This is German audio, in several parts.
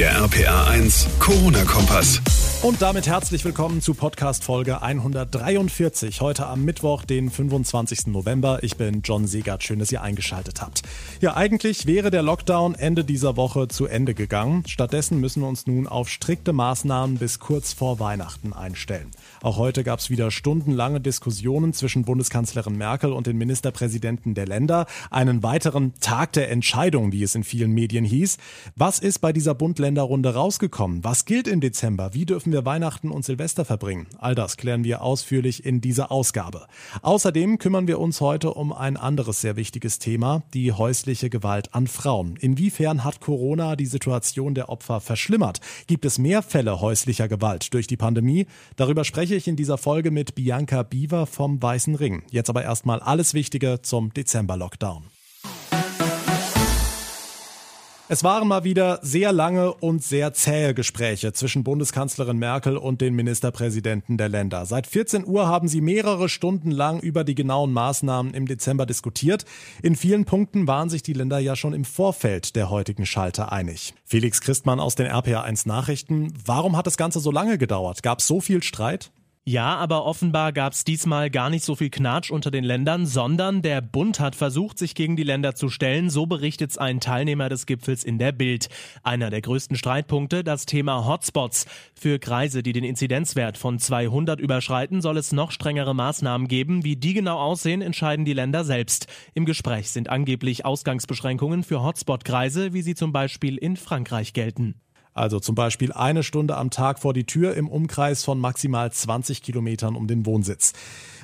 Der RPA 1 Corona-Kompass. Und damit herzlich willkommen zu Podcast Folge 143. Heute am Mittwoch, den 25. November. Ich bin John Segert. Schön, dass ihr eingeschaltet habt. Ja, eigentlich wäre der Lockdown Ende dieser Woche zu Ende gegangen. Stattdessen müssen wir uns nun auf strikte Maßnahmen bis kurz vor Weihnachten einstellen. Auch heute gab es wieder stundenlange Diskussionen zwischen Bundeskanzlerin Merkel und den Ministerpräsidenten der Länder. Einen weiteren Tag der Entscheidung, wie es in vielen Medien hieß. Was ist bei dieser Bund-Länder-Runde rausgekommen? Was gilt im Dezember? Wie dürfen wir Weihnachten und Silvester verbringen? All das klären wir ausführlich in dieser Ausgabe. Außerdem kümmern wir uns heute um ein anderes sehr wichtiges Thema, die häusliche Gewalt an Frauen. Inwiefern hat Corona die Situation der Opfer verschlimmert? Gibt es mehr Fälle häuslicher Gewalt durch die Pandemie? Darüber spreche ich in dieser Folge mit Bianca Biewer vom Weißen Ring. Jetzt aber erstmal alles Wichtige zum Dezember-Lockdown. Es waren mal wieder sehr lange und sehr zähe Gespräche zwischen Bundeskanzlerin Merkel und den Ministerpräsidenten der Länder. Seit 14 Uhr haben sie mehrere Stunden lang über die genauen Maßnahmen im Dezember diskutiert. In vielen Punkten waren sich die Länder ja schon im Vorfeld der heutigen Schalte einig. Felix Christmann aus den RPA1 Nachrichten. Warum hat das Ganze so lange gedauert? Gab es so viel Streit? Ja, aber offenbar gab es diesmal gar nicht so viel Knatsch unter den Ländern, sondern der Bund hat versucht, sich gegen die Länder zu stellen. So berichtet ein Teilnehmer des Gipfels in der Bild. Einer der größten Streitpunkte, das Thema Hotspots. Für Kreise, die den Inzidenzwert von 200 überschreiten, soll es noch strengere Maßnahmen geben. Wie die genau aussehen, entscheiden die Länder selbst. Im Gespräch sind angeblich Ausgangsbeschränkungen für Hotspot-Kreise, wie sie zum Beispiel in Frankreich gelten. Also zum Beispiel eine Stunde am Tag vor die Tür im Umkreis von maximal 20 Kilometern um den Wohnsitz.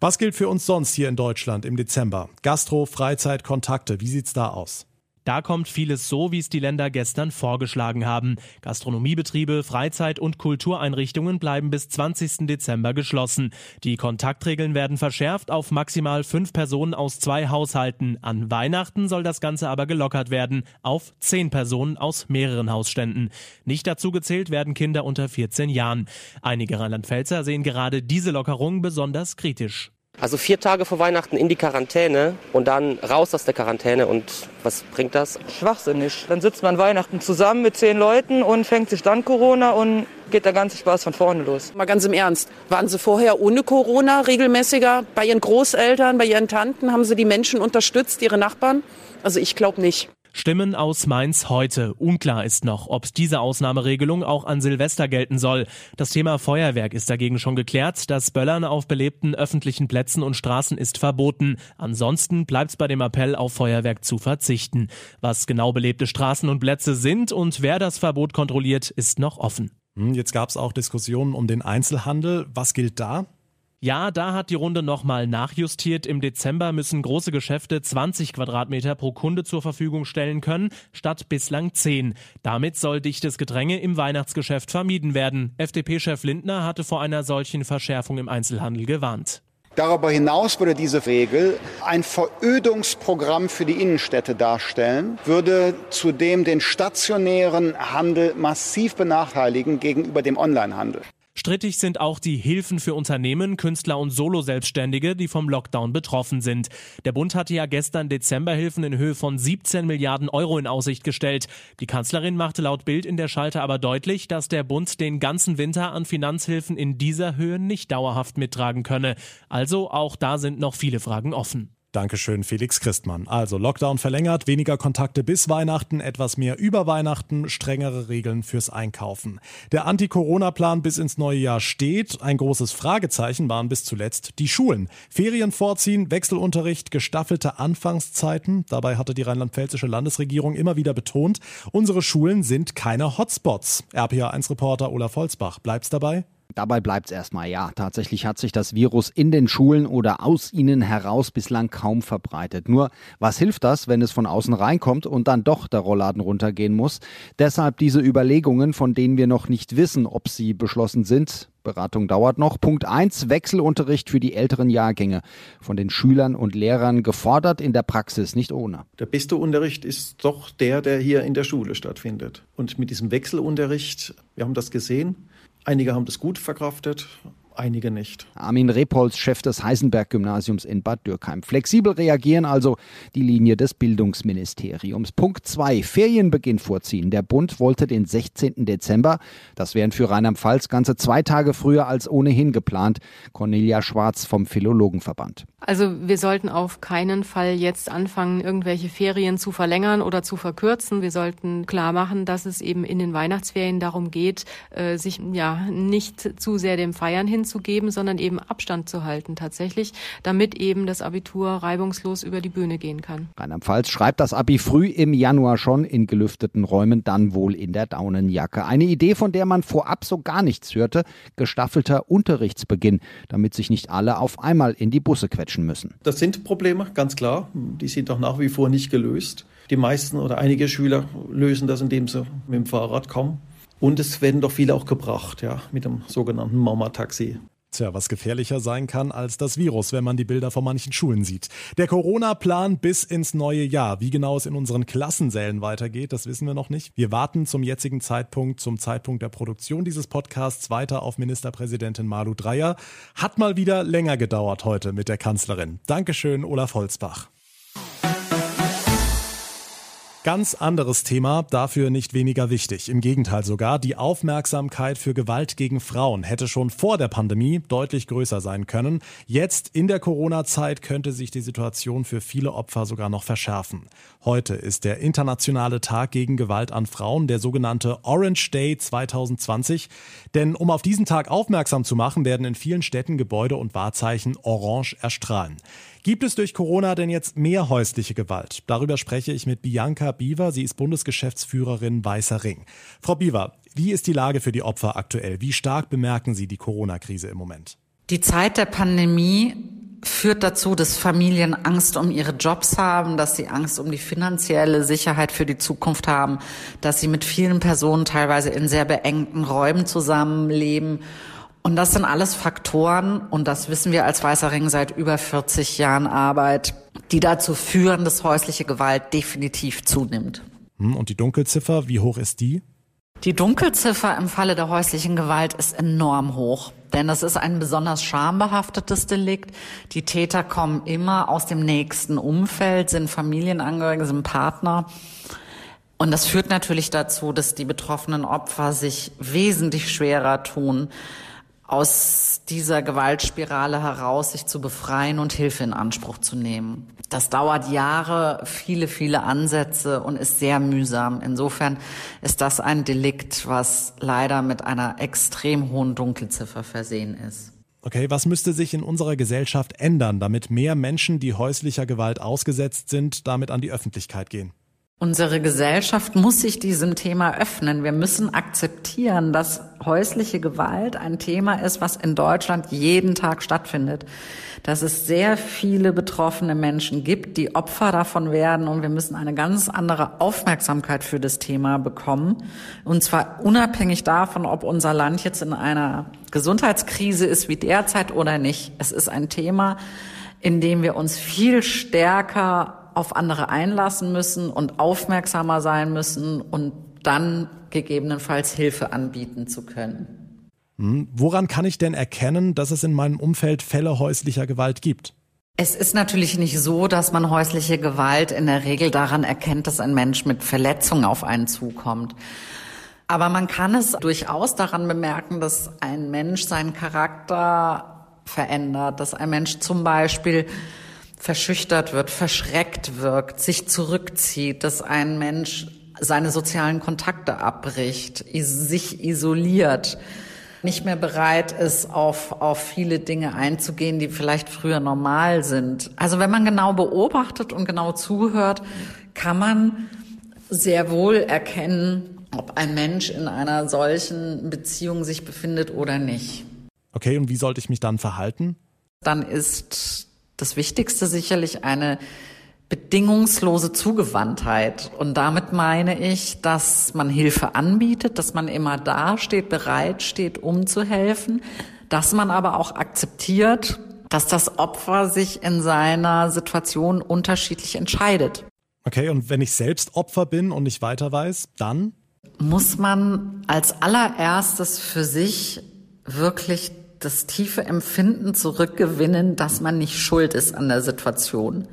Was gilt für uns sonst hier in Deutschland im Dezember? Gastro, Freizeit, Kontakte, wie sieht's da aus? Da kommt vieles so, wie es die Länder gestern vorgeschlagen haben. Gastronomiebetriebe, Freizeit- und Kultureinrichtungen bleiben bis 20. Dezember geschlossen. Die Kontaktregeln werden verschärft auf maximal fünf Personen aus zwei Haushalten. An Weihnachten soll das Ganze aber gelockert werden auf zehn Personen aus mehreren Hausständen. Nicht dazu gezählt werden Kinder unter 14 Jahren. Einige Rheinland-Pfälzer sehen gerade diese Lockerung besonders kritisch. Also vier Tage vor Weihnachten in die Quarantäne und dann raus aus der Quarantäne. Und was bringt das? Schwachsinnig. Dann sitzt man Weihnachten zusammen mit zehn Leuten und fängt sich dann Corona und geht der ganze Spaß von vorne los. Mal ganz im Ernst. Waren Sie vorher ohne Corona regelmäßiger? Bei Ihren Großeltern, bei Ihren Tanten? Haben Sie die Menschen unterstützt, Ihre Nachbarn? Also ich glaube nicht. Stimmen aus Mainz heute. Unklar ist noch, ob diese Ausnahmeregelung auch an Silvester gelten soll. Das Thema Feuerwerk ist dagegen schon geklärt. Das Böllern auf belebten öffentlichen Plätzen und Straßen ist verboten. Ansonsten bleibt es bei dem Appell, auf Feuerwerk zu verzichten. Was genau belebte Straßen und Plätze sind und wer das Verbot kontrolliert, ist noch offen. Hm, jetzt gab es auch Diskussionen um den Einzelhandel. Was gilt da? Ja, da hat die Runde nochmal nachjustiert. Im Dezember müssen große Geschäfte 20 Quadratmeter pro Kunde zur Verfügung stellen können, statt bislang 10. Damit soll dichtes Gedränge im Weihnachtsgeschäft vermieden werden. FDP-Chef Lindner hatte vor einer solchen Verschärfung im Einzelhandel gewarnt. Darüber hinaus würde diese Regel ein Verödungsprogramm für die Innenstädte darstellen, würde zudem den stationären Handel massiv benachteiligen gegenüber dem Onlinehandel. Strittig sind auch die Hilfen für Unternehmen, Künstler und Solo-Selbstständige, die vom Lockdown betroffen sind. Der Bund hatte ja gestern Dezemberhilfen in Höhe von 17 Milliarden Euro in Aussicht gestellt. Die Kanzlerin machte laut Bild in der Schalte aber deutlich, dass der Bund den ganzen Winter an Finanzhilfen in dieser Höhe nicht dauerhaft mittragen könne. Also auch da sind noch viele Fragen offen. Dankeschön, Felix Christmann. Also Lockdown verlängert, weniger Kontakte bis Weihnachten, etwas mehr über Weihnachten, strengere Regeln fürs Einkaufen. Der Anti-Corona-Plan bis ins neue Jahr steht. Ein großes Fragezeichen waren bis zuletzt die Schulen. Ferien vorziehen, Wechselunterricht, gestaffelte Anfangszeiten. Dabei hatte die rheinland-pfälzische Landesregierung immer wieder betont, unsere Schulen sind keine Hotspots. RPA1-Reporter Olaf Holzbach. Bleibt's dabei? Dabei bleibt es erstmal ja. Tatsächlich hat sich das Virus in den Schulen oder aus ihnen heraus bislang kaum verbreitet. Nur, was hilft das, wenn es von außen reinkommt und dann doch der Rollladen runtergehen muss? Deshalb diese Überlegungen, von denen wir noch nicht wissen, ob sie beschlossen sind. Beratung dauert noch. Punkt 1, Wechselunterricht für die älteren Jahrgänge. Von den Schülern und Lehrern gefordert, in der Praxis nicht ohne. Der beste Unterricht ist doch der, der hier in der Schule stattfindet. Und mit diesem Wechselunterricht, wir haben das gesehen, Einige haben das gut verkraftet, einige nicht. Armin Repolz, Chef des Heisenberg-Gymnasiums in Bad Dürkheim. Flexibel reagieren also die Linie des Bildungsministeriums. Punkt 2. Ferienbeginn vorziehen. Der Bund wollte den 16. Dezember. Das wären für Rheinland-Pfalz ganze zwei Tage früher als ohnehin geplant. Cornelia Schwarz vom Philologenverband. Also wir sollten auf keinen Fall jetzt anfangen, irgendwelche Ferien zu verlängern oder zu verkürzen. Wir sollten klar machen, dass es eben in den Weihnachtsferien darum geht, äh, sich ja nicht zu sehr dem Feiern hinzugeben, sondern eben Abstand zu halten tatsächlich, damit eben das Abitur reibungslos über die Bühne gehen kann. Rheinland-Pfalz schreibt das Abi früh im Januar schon in gelüfteten Räumen, dann wohl in der Daunenjacke. Eine Idee, von der man vorab so gar nichts hörte, gestaffelter Unterrichtsbeginn, damit sich nicht alle auf einmal in die Busse quetschen quetschen müssen. Das sind Probleme, ganz klar. Die sind auch nach wie vor nicht gelöst. Die meisten oder einige Schüler lösen das, indem sie mit dem Fahrrad kommen. Und es werden doch viele auch gebracht, ja, mit dem sogenannten Mama-Taxi. Tja, was gefährlicher sein kann als das Virus, wenn man die Bilder von manchen Schulen sieht. Der Corona-Plan bis ins neue Jahr. Wie genau es in unseren Klassensälen weitergeht, das wissen wir noch nicht. Wir warten zum jetzigen Zeitpunkt, zum Zeitpunkt der Produktion dieses Podcasts weiter auf Ministerpräsidentin Malu Dreyer. Hat mal wieder länger gedauert heute mit der Kanzlerin. Dankeschön, Olaf Holzbach. Ganz anderes Thema, dafür nicht weniger wichtig. Im Gegenteil sogar, die Aufmerksamkeit für Gewalt gegen Frauen hätte schon vor der Pandemie deutlich größer sein können. Jetzt in der Corona-Zeit könnte sich die Situation für viele Opfer sogar noch verschärfen. Heute ist der internationale Tag gegen Gewalt an Frauen, der sogenannte Orange Day 2020. Denn um auf diesen Tag aufmerksam zu machen, werden in vielen Städten Gebäude und Wahrzeichen orange erstrahlen. Gibt es durch Corona denn jetzt mehr häusliche Gewalt? Darüber spreche ich mit Bianca Biewer. Sie ist Bundesgeschäftsführerin Weißer Ring. Frau Biewer, wie ist die Lage für die Opfer aktuell? Wie stark bemerken Sie die Corona-Krise im Moment? Die Zeit der Pandemie führt dazu, dass Familien Angst um ihre Jobs haben, dass sie Angst um die finanzielle Sicherheit für die Zukunft haben, dass sie mit vielen Personen teilweise in sehr beengten Räumen zusammenleben und das sind alles Faktoren, und das wissen wir als Weißer Ring seit über 40 Jahren Arbeit, die dazu führen, dass häusliche Gewalt definitiv zunimmt. Hm, und die Dunkelziffer, wie hoch ist die? Die Dunkelziffer im Falle der häuslichen Gewalt ist enorm hoch, denn es ist ein besonders schambehaftetes Delikt. Die Täter kommen immer aus dem nächsten Umfeld, sind Familienangehörige, sind Partner. Und das führt natürlich dazu, dass die betroffenen Opfer sich wesentlich schwerer tun, aus dieser Gewaltspirale heraus sich zu befreien und Hilfe in Anspruch zu nehmen. Das dauert Jahre, viele, viele Ansätze und ist sehr mühsam. Insofern ist das ein Delikt, was leider mit einer extrem hohen Dunkelziffer versehen ist. Okay, was müsste sich in unserer Gesellschaft ändern, damit mehr Menschen, die häuslicher Gewalt ausgesetzt sind, damit an die Öffentlichkeit gehen? Unsere Gesellschaft muss sich diesem Thema öffnen. Wir müssen akzeptieren, dass häusliche Gewalt ein Thema ist, was in Deutschland jeden Tag stattfindet. Dass es sehr viele betroffene Menschen gibt, die Opfer davon werden und wir müssen eine ganz andere Aufmerksamkeit für das Thema bekommen. Und zwar unabhängig davon, ob unser Land jetzt in einer Gesundheitskrise ist wie derzeit oder nicht. Es ist ein Thema, in dem wir uns viel stärker auf andere einlassen müssen und aufmerksamer sein müssen und dann gegebenenfalls Hilfe anbieten zu können. Hm. Woran kann ich denn erkennen, dass es in meinem Umfeld Fälle häuslicher Gewalt gibt? Es ist natürlich nicht so, dass man häusliche Gewalt in der Regel daran erkennt, dass ein Mensch mit Verletzungen auf einen zukommt. Aber man kann es durchaus daran bemerken, dass ein Mensch seinen Charakter verändert, dass ein Mensch zum Beispiel verschüchtert wird, verschreckt wirkt, sich zurückzieht, dass ein Mensch seine sozialen Kontakte abbricht, sich isoliert, nicht mehr bereit ist, auf, auf viele Dinge einzugehen, die vielleicht früher normal sind. Also wenn man genau beobachtet und genau zuhört, kann man sehr wohl erkennen, ob ein Mensch in einer solchen Beziehung sich befindet oder nicht. Okay, und wie sollte ich mich dann verhalten? Dann ist das Wichtigste sicherlich eine bedingungslose Zugewandtheit. Und damit meine ich, dass man Hilfe anbietet, dass man immer da steht, bereit steht, um zu helfen, dass man aber auch akzeptiert, dass das Opfer sich in seiner Situation unterschiedlich entscheidet. Okay, und wenn ich selbst Opfer bin und nicht weiter weiß, dann? Muss man als allererstes für sich wirklich das tiefe Empfinden zurückgewinnen, dass man nicht schuld ist an der Situation.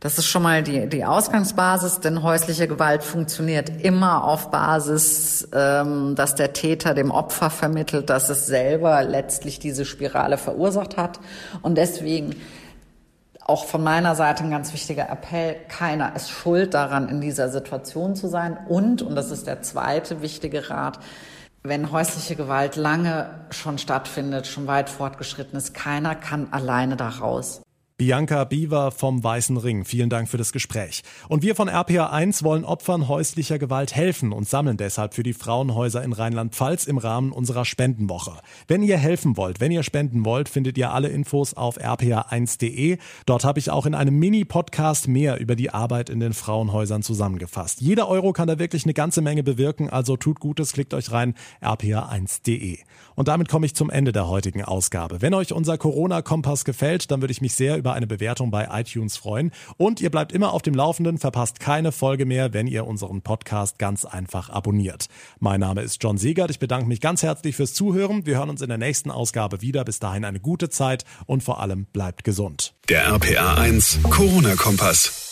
Das ist schon mal die, die Ausgangsbasis, denn häusliche Gewalt funktioniert immer auf Basis, ähm, dass der Täter dem Opfer vermittelt, dass es selber letztlich diese Spirale verursacht hat. Und deswegen auch von meiner Seite ein ganz wichtiger Appell, keiner ist schuld daran, in dieser Situation zu sein. Und, und das ist der zweite wichtige Rat, wenn häusliche Gewalt lange schon stattfindet, schon weit fortgeschritten ist, keiner kann alleine da raus. Bianca Biewer vom Weißen Ring, vielen Dank für das Gespräch. Und wir von RPA1 wollen Opfern häuslicher Gewalt helfen und sammeln deshalb für die Frauenhäuser in Rheinland-Pfalz im Rahmen unserer Spendenwoche. Wenn ihr helfen wollt, wenn ihr spenden wollt, findet ihr alle Infos auf rpa1.de. Dort habe ich auch in einem Mini-Podcast mehr über die Arbeit in den Frauenhäusern zusammengefasst. Jeder Euro kann da wirklich eine ganze Menge bewirken, also tut Gutes, klickt euch rein, rpa1.de. Und damit komme ich zum Ende der heutigen Ausgabe. Wenn euch unser Corona-Kompass gefällt, dann würde ich mich sehr über eine Bewertung bei iTunes freuen. Und ihr bleibt immer auf dem Laufenden, verpasst keine Folge mehr, wenn ihr unseren Podcast ganz einfach abonniert. Mein Name ist John Siegert. Ich bedanke mich ganz herzlich fürs Zuhören. Wir hören uns in der nächsten Ausgabe wieder. Bis dahin eine gute Zeit und vor allem bleibt gesund. Der RPA 1 Corona-Kompass.